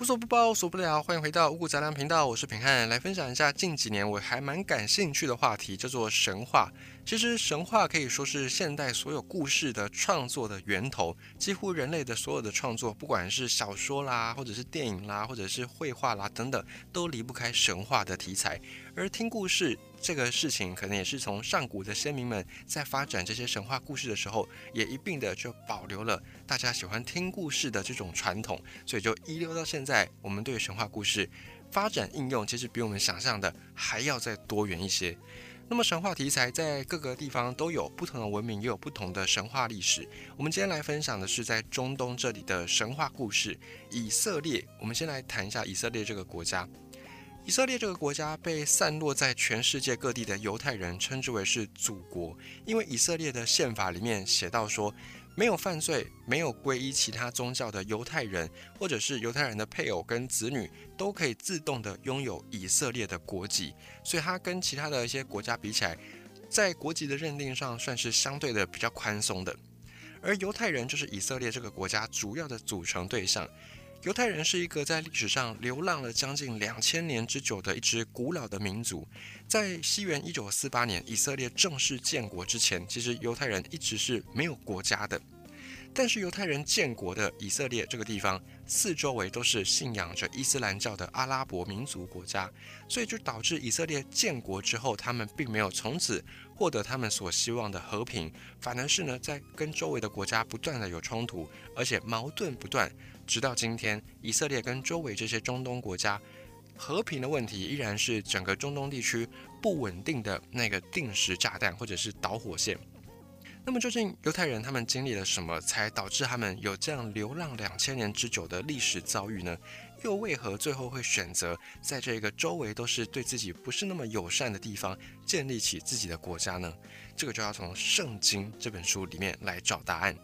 无所不包，无所不聊，欢迎回到五谷杂粮频道，我是平汉，来分享一下近几年我还蛮感兴趣的话题，叫做神话。其实神话可以说是现代所有故事的创作的源头，几乎人类的所有的创作，不管是小说啦，或者是电影啦，或者是绘画啦等等，都离不开神话的题材。而听故事这个事情，可能也是从上古的先民们在发展这些神话故事的时候，也一并的就保留了大家喜欢听故事的这种传统，所以就遗留到现在。我们对神话故事发展应用，其实比我们想象的还要再多元一些。那么神话题材在各个地方都有不同的文明，也有不同的神话历史。我们今天来分享的是在中东这里的神话故事——以色列。我们先来谈一下以色列这个国家。以色列这个国家被散落在全世界各地的犹太人称之为是祖国，因为以色列的宪法里面写到说，没有犯罪、没有皈依其他宗教的犹太人，或者是犹太人的配偶跟子女，都可以自动的拥有以色列的国籍。所以它跟其他的一些国家比起来，在国籍的认定上算是相对的比较宽松的。而犹太人就是以色列这个国家主要的组成对象。犹太人是一个在历史上流浪了将近两千年之久的一支古老的民族。在西元一九四八年以色列正式建国之前，其实犹太人一直是没有国家的。但是犹太人建国的以色列这个地方，四周围都是信仰着伊斯兰教的阿拉伯民族国家，所以就导致以色列建国之后，他们并没有从此获得他们所希望的和平，反而是呢在跟周围的国家不断的有冲突，而且矛盾不断。直到今天，以色列跟周围这些中东国家和平的问题，依然是整个中东地区不稳定的那个定时炸弹或者是导火线。那么究竟犹太人他们经历了什么，才导致他们有这样流浪两千年之久的历史遭遇呢？又为何最后会选择在这个周围都是对自己不是那么友善的地方建立起自己的国家呢？这个就要从《圣经》这本书里面来找答案。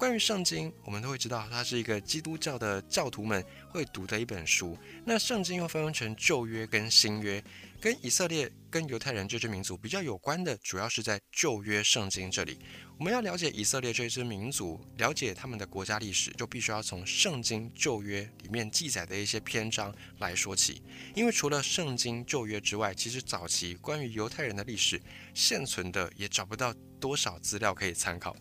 关于圣经，我们都会知道，它是一个基督教的教徒们会读的一本书。那圣经又分成旧约跟新约，跟以色列跟犹太人这支民族比较有关的，主要是在旧约圣经这里。我们要了解以色列这支民族，了解他们的国家历史，就必须要从圣经旧约里面记载的一些篇章来说起。因为除了圣经旧约之外，其实早期关于犹太人的历史，现存的也找不到多少资料可以参考。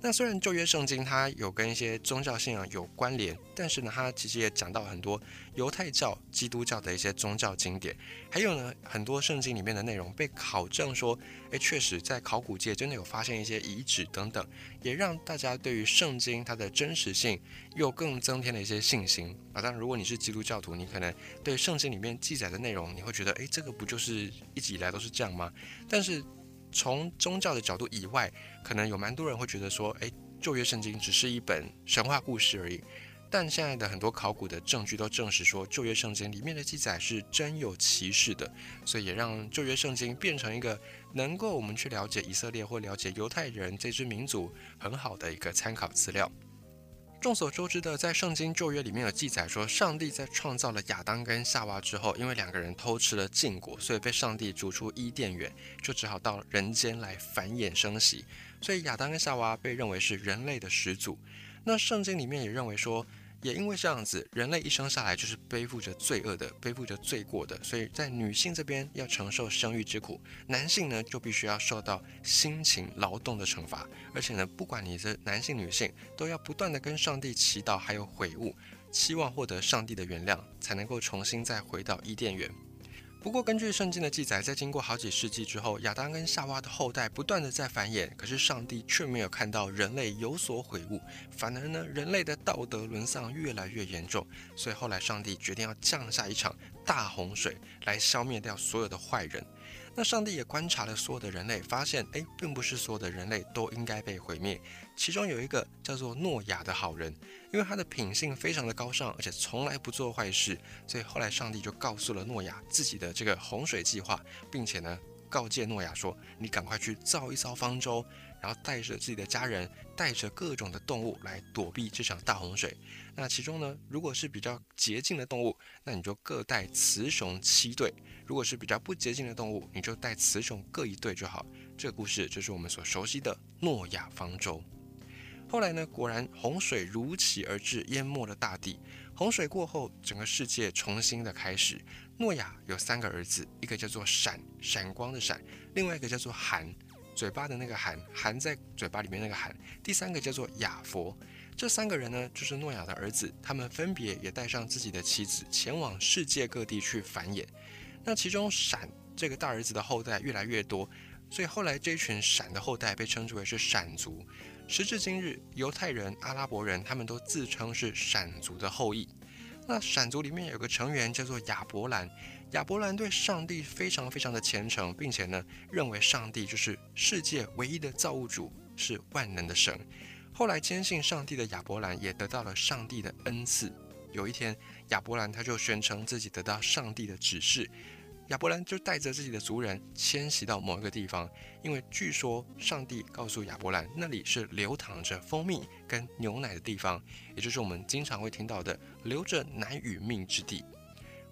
那虽然旧约圣经它有跟一些宗教信仰有关联，但是呢，它其实也讲到很多犹太教、基督教的一些宗教经典，还有呢，很多圣经里面的内容被考证说，诶，确实在考古界真的有发现一些遗址等等，也让大家对于圣经它的真实性又更增添了一些信心啊。当然，如果你是基督教徒，你可能对圣经里面记载的内容，你会觉得，诶，这个不就是一直以来都是这样吗？但是从宗教的角度以外，可能有蛮多人会觉得说，诶，旧约圣经只是一本神话故事而已。但现在的很多考古的证据都证实说，旧约圣经里面的记载是真有其事的，所以也让旧约圣经变成一个能够我们去了解以色列或了解犹太人这支民族很好的一个参考资料。众所周知的，在圣经旧约里面有记载说，上帝在创造了亚当跟夏娃之后，因为两个人偷吃了禁果，所以被上帝逐出伊甸园，就只好到人间来繁衍生息。所以亚当跟夏娃被认为是人类的始祖。那圣经里面也认为说。也因为这样子，人类一生下来就是背负着罪恶的，背负着罪过的，所以在女性这边要承受生育之苦，男性呢就必须要受到辛勤劳动的惩罚，而且呢，不管你是男性女性，都要不断的跟上帝祈祷，还有悔悟，期望获得上帝的原谅，才能够重新再回到伊甸园。不过，根据圣经的记载，在经过好几世纪之后，亚当跟夏娃的后代不断的在繁衍，可是上帝却没有看到人类有所悔悟，反而呢，人类的道德沦丧越来越严重，所以后来上帝决定要降下一场大洪水来消灭掉所有的坏人。那上帝也观察了所有的人类，发现，哎，并不是所有的人类都应该被毁灭。其中有一个叫做诺亚的好人，因为他的品性非常的高尚，而且从来不做坏事，所以后来上帝就告诉了诺亚自己的这个洪水计划，并且呢，告诫诺亚说：“你赶快去造一艘方舟。”然后带着自己的家人，带着各种的动物来躲避这场大洪水。那其中呢，如果是比较洁净的动物，那你就各带雌雄七对；如果是比较不洁净的动物，你就带雌雄各一对就好。这个故事就是我们所熟悉的诺亚方舟。后来呢，果然洪水如期而至，淹没了大地。洪水过后，整个世界重新的开始。诺亚有三个儿子，一个叫做闪，闪光的闪；另外一个叫做含，嘴巴的那个含，含在嘴巴里面那个含；第三个叫做雅佛。这三个人呢，就是诺亚的儿子，他们分别也带上自己的妻子，前往世界各地去繁衍。那其中闪这个大儿子的后代越来越多，所以后来这群闪的后代被称之为是闪族。时至今日，犹太人、阿拉伯人他们都自称是闪族的后裔。那闪族里面有个成员叫做亚伯兰，亚伯兰对上帝非常非常的虔诚，并且呢认为上帝就是世界唯一的造物主，是万能的神。后来坚信上帝的亚伯兰也得到了上帝的恩赐。有一天，亚伯兰他就宣称自己得到上帝的指示。亚伯兰就带着自己的族人迁徙到某一个地方，因为据说上帝告诉亚伯兰，那里是流淌着蜂蜜跟牛奶的地方，也就是我们经常会听到的流着奶与命之地。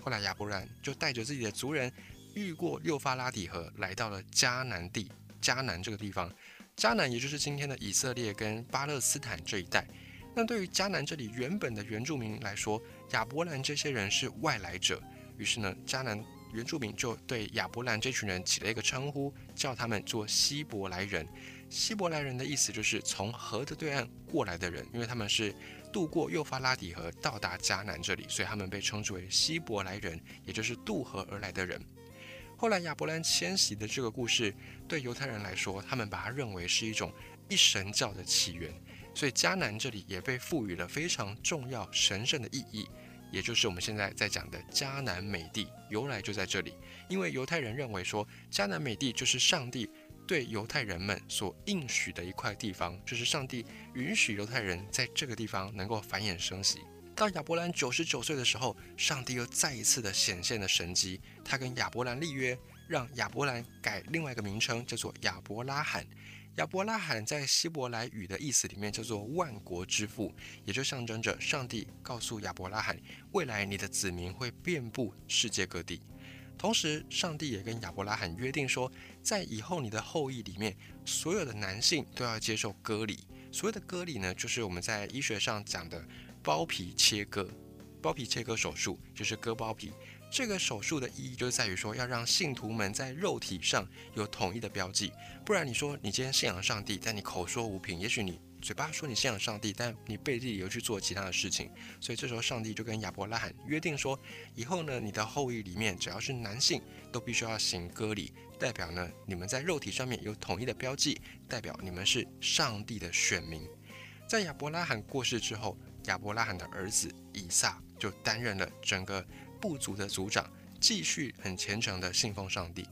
后来亚伯兰就带着自己的族人，越过幼发拉底河，来到了迦南地。迦南这个地方，迦南也就是今天的以色列跟巴勒斯坦这一带。那对于迦南这里原本的原住民来说，亚伯兰这些人是外来者，于是呢，迦南。原住民就对亚伯兰这群人起了一个称呼，叫他们做希伯来人。希伯来人的意思就是从河的对岸过来的人，因为他们是渡过幼发拉底河到达迦南这里，所以他们被称之为希伯来人，也就是渡河而来的人。后来亚伯兰迁徙的这个故事，对犹太人来说，他们把它认为是一种一神教的起源，所以迦南这里也被赋予了非常重要神圣的意义。也就是我们现在在讲的迦南美地，由来就在这里。因为犹太人认为说，迦南美地就是上帝对犹太人们所应许的一块地方，就是上帝允许犹太人在这个地方能够繁衍生息。到亚伯兰九十九岁的时候，上帝又再一次的显现了神迹，他跟亚伯兰立约，让亚伯兰改另外一个名称，叫做亚伯拉罕。亚伯拉罕在希伯来语的意思里面叫做万国之父，也就象征着上帝告诉亚伯拉罕，未来你的子民会遍布世界各地。同时，上帝也跟亚伯拉罕约定说，在以后你的后裔里面，所有的男性都要接受割礼。所谓的割礼呢，就是我们在医学上讲的包皮切割，包皮切割手术就是割包皮。这个手术的意义就在于说，要让信徒们在肉体上有统一的标记。不然，你说你今天信仰上帝，但你口说无凭，也许你嘴巴说你信仰上帝，但你背地里又去做其他的事情。所以这时候，上帝就跟亚伯拉罕约定说，以后呢，你的后裔里面只要是男性，都必须要行割礼，代表呢你们在肉体上面有统一的标记，代表你们是上帝的选民。在亚伯拉罕过世之后，亚伯拉罕的儿子以撒就担任了整个。部族的族长继续很虔诚的信奉上帝，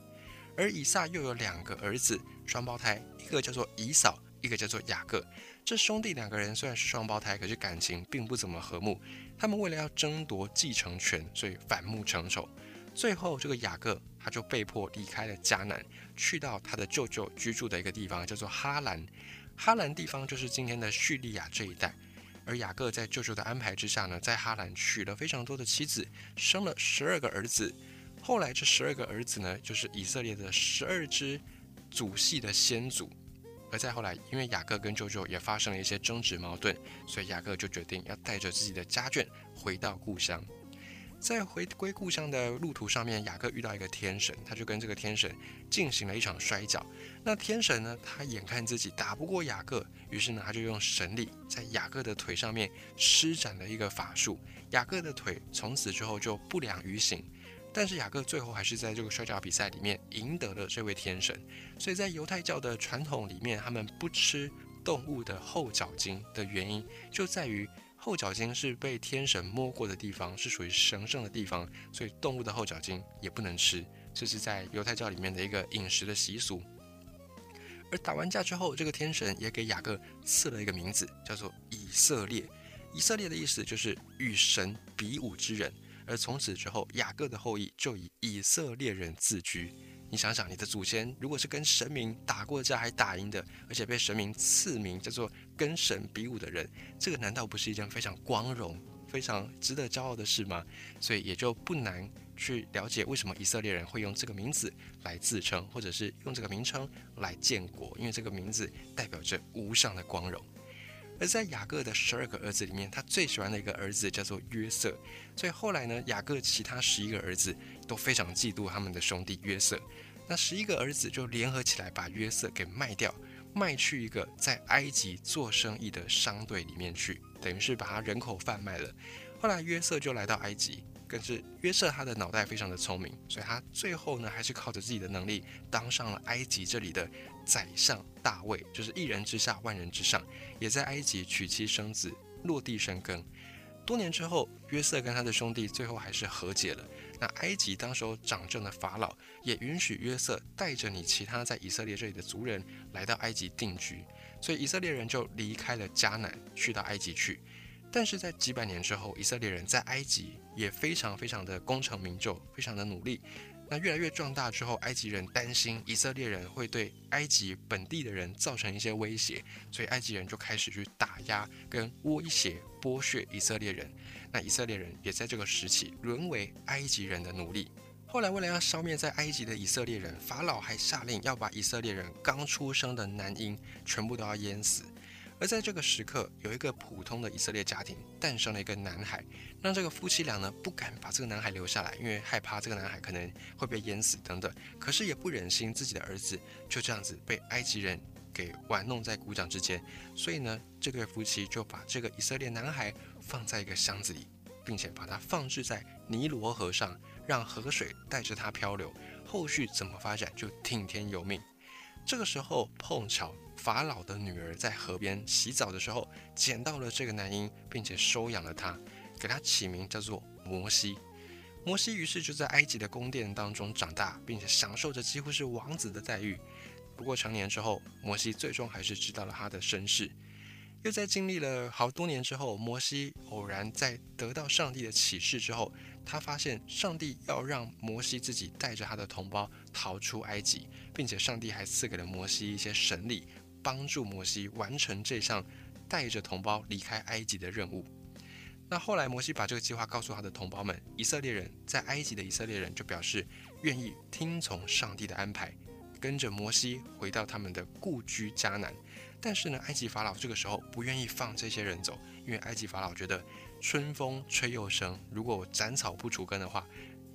而以撒又有两个儿子，双胞胎，一个叫做以扫，一个叫做雅各。这兄弟两个人虽然是双胞胎，可是感情并不怎么和睦。他们为了要争夺继承权，所以反目成仇。最后，这个雅各他就被迫离开了迦南，去到他的舅舅居住的一个地方，叫做哈兰。哈兰地方就是今天的叙利亚这一带。而雅各在舅舅的安排之下呢，在哈兰娶了非常多的妻子，生了十二个儿子。后来这十二个儿子呢，就是以色列的十二支祖系的先祖。而再后来，因为雅各跟舅舅也发生了一些争执矛盾，所以雅各就决定要带着自己的家眷回到故乡。在回归故乡的路途上面，雅各遇到一个天神，他就跟这个天神进行了一场摔跤。那天神呢，他眼看自己打不过雅各，于是呢，他就用神力在雅各的腿上面施展了一个法术，雅各的腿从此之后就不良于行。但是雅各最后还是在这个摔跤比赛里面赢得了这位天神。所以在犹太教的传统里面，他们不吃动物的后脚筋的原因就在于。后脚筋是被天神摸过的地方，是属于神圣的地方，所以动物的后脚筋也不能吃。这是在犹太教里面的一个饮食的习俗。而打完架之后，这个天神也给雅各赐了一个名字，叫做以色列。以色列的意思就是与神比武之人。而从此之后，雅各的后裔就以以色列人自居。你想想，你的祖先如果是跟神明打过架还打赢的，而且被神明赐名叫做跟神比武的人，这个难道不是一件非常光荣、非常值得骄傲的事吗？所以也就不难去了解为什么以色列人会用这个名字来自称，或者是用这个名称来建国，因为这个名字代表着无上的光荣。而在雅各的十二个儿子里面，他最喜欢的一个儿子叫做约瑟。所以后来呢，雅各其他十一个儿子都非常嫉妒他们的兄弟约瑟。那十一个儿子就联合起来把约瑟给卖掉，卖去一个在埃及做生意的商队里面去，等于是把他人口贩卖了。后来约瑟就来到埃及。更是约瑟他的脑袋非常的聪明，所以他最后呢还是靠着自己的能力当上了埃及这里的宰相大卫，就是一人之下万人之上，也在埃及娶妻生子，落地生根。多年之后，约瑟跟他的兄弟最后还是和解了。那埃及当时候掌政的法老也允许约瑟带着你其他在以色列这里的族人来到埃及定居，所以以色列人就离开了迦南，去到埃及去。但是在几百年之后，以色列人在埃及也非常非常的功成名就，非常的努力。那越来越壮大之后，埃及人担心以色列人会对埃及本地的人造成一些威胁，所以埃及人就开始去打压跟威胁剥削以色列人。那以色列人也在这个时期沦为埃及人的奴隶。后来为了要消灭在埃及的以色列人，法老还下令要把以色列人刚出生的男婴全部都要淹死。而在这个时刻，有一个普通的以色列家庭诞生了一个男孩，让这个夫妻俩呢不敢把这个男孩留下来，因为害怕这个男孩可能会被淹死等等。可是也不忍心自己的儿子就这样子被埃及人给玩弄在鼓掌之间，所以呢，这对夫妻就把这个以色列男孩放在一个箱子里，并且把它放置在尼罗河上，让河水带着它漂流。后续怎么发展就听天由命。这个时候碰巧。法老的女儿在河边洗澡的时候，捡到了这个男婴，并且收养了他，给他起名叫做摩西。摩西于是就在埃及的宫殿当中长大，并且享受着几乎是王子的待遇。不过成年之后，摩西最终还是知道了他的身世。又在经历了好多年之后，摩西偶然在得到上帝的启示之后，他发现上帝要让摩西自己带着他的同胞逃出埃及，并且上帝还赐给了摩西一些神力。帮助摩西完成这项带着同胞离开埃及的任务。那后来，摩西把这个计划告诉他的同胞们，以色列人在埃及的以色列人就表示愿意听从上帝的安排，跟着摩西回到他们的故居迦南。但是呢，埃及法老这个时候不愿意放这些人走，因为埃及法老觉得春风吹又生，如果我斩草不除根的话。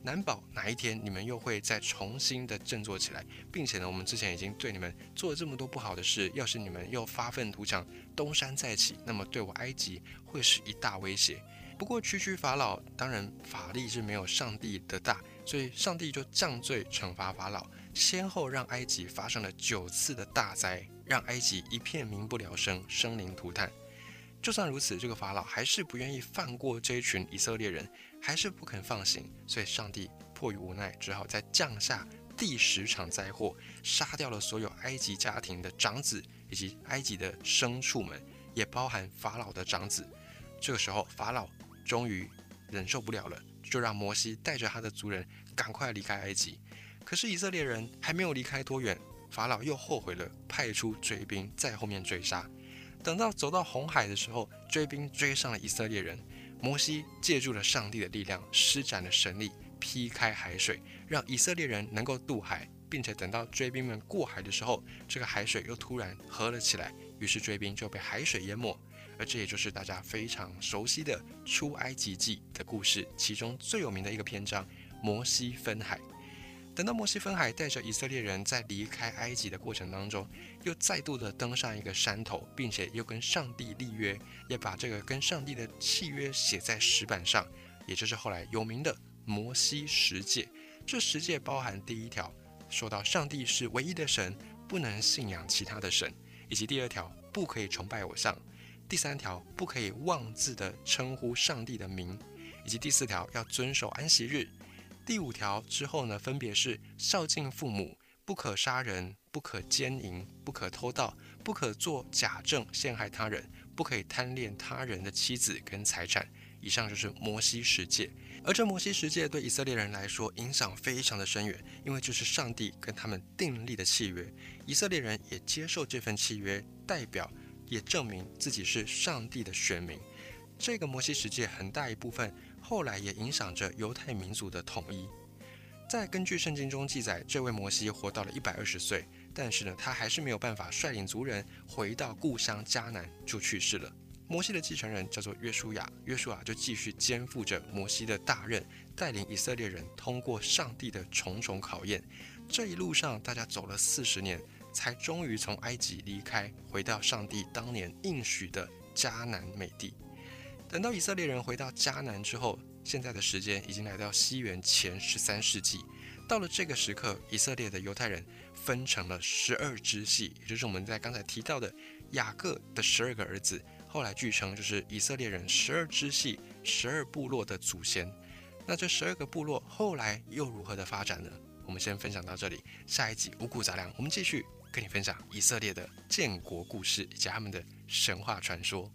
难保哪一天你们又会再重新的振作起来，并且呢，我们之前已经对你们做了这么多不好的事，要是你们又发愤图强，东山再起，那么对我埃及会是一大威胁。不过区区法老，当然法力是没有上帝的大，所以上帝就降罪惩罚法老，先后让埃及发生了九次的大灾，让埃及一片民不聊生，生灵涂炭。就算如此，这个法老还是不愿意放过这一群以色列人，还是不肯放行。所以，上帝迫于无奈，只好再降下第十场灾祸，杀掉了所有埃及家庭的长子以及埃及的牲畜们，也包含法老的长子。这个时候，法老终于忍受不了了，就让摩西带着他的族人赶快离开埃及。可是，以色列人还没有离开多远，法老又后悔了，派出追兵在后面追杀。等到走到红海的时候，追兵追上了以色列人。摩西借助了上帝的力量，施展了神力，劈开海水，让以色列人能够渡海，并且等到追兵们过海的时候，这个海水又突然合了起来，于是追兵就被海水淹没。而这也就是大家非常熟悉的出埃及记的故事，其中最有名的一个篇章——摩西分海。等到摩西分海，带着以色列人在离开埃及的过程当中，又再度的登上一个山头，并且又跟上帝立约，也把这个跟上帝的契约写在石板上，也就是后来有名的摩西十诫。这十诫包含第一条，说到上帝是唯一的神，不能信仰其他的神；以及第二条，不可以崇拜偶像；第三条，不可以妄自的称呼上帝的名；以及第四条，要遵守安息日。第五条之后呢，分别是孝敬父母，不可杀人，不可奸淫，不可偷盗，不可做假证陷害他人，不可以贪恋他人的妻子跟财产。以上就是摩西十诫，而这摩西十诫对以色列人来说影响非常的深远，因为这是上帝跟他们订立的契约，以色列人也接受这份契约，代表也证明自己是上帝的选民。这个摩西十诫很大一部分。后来也影响着犹太民族的统一。在根据圣经中记载，这位摩西活到了一百二十岁，但是呢，他还是没有办法率领族人回到故乡迦南，就去世了。摩西的继承人叫做约书亚，约书亚就继续肩负着摩西的大任，带领以色列人通过上帝的重重考验。这一路上，大家走了四十年，才终于从埃及离开，回到上帝当年应许的迦南美地。等到以色列人回到迦南之后，现在的时间已经来到西元前十三世纪。到了这个时刻，以色列的犹太人分成了十二支系，也就是我们在刚才提到的雅各的十二个儿子。后来据称，就是以色列人十二支系、十二部落的祖先。那这十二个部落后来又如何的发展呢？我们先分享到这里，下一集五谷杂粮，我们继续跟你分享以色列的建国故事以及他们的神话传说。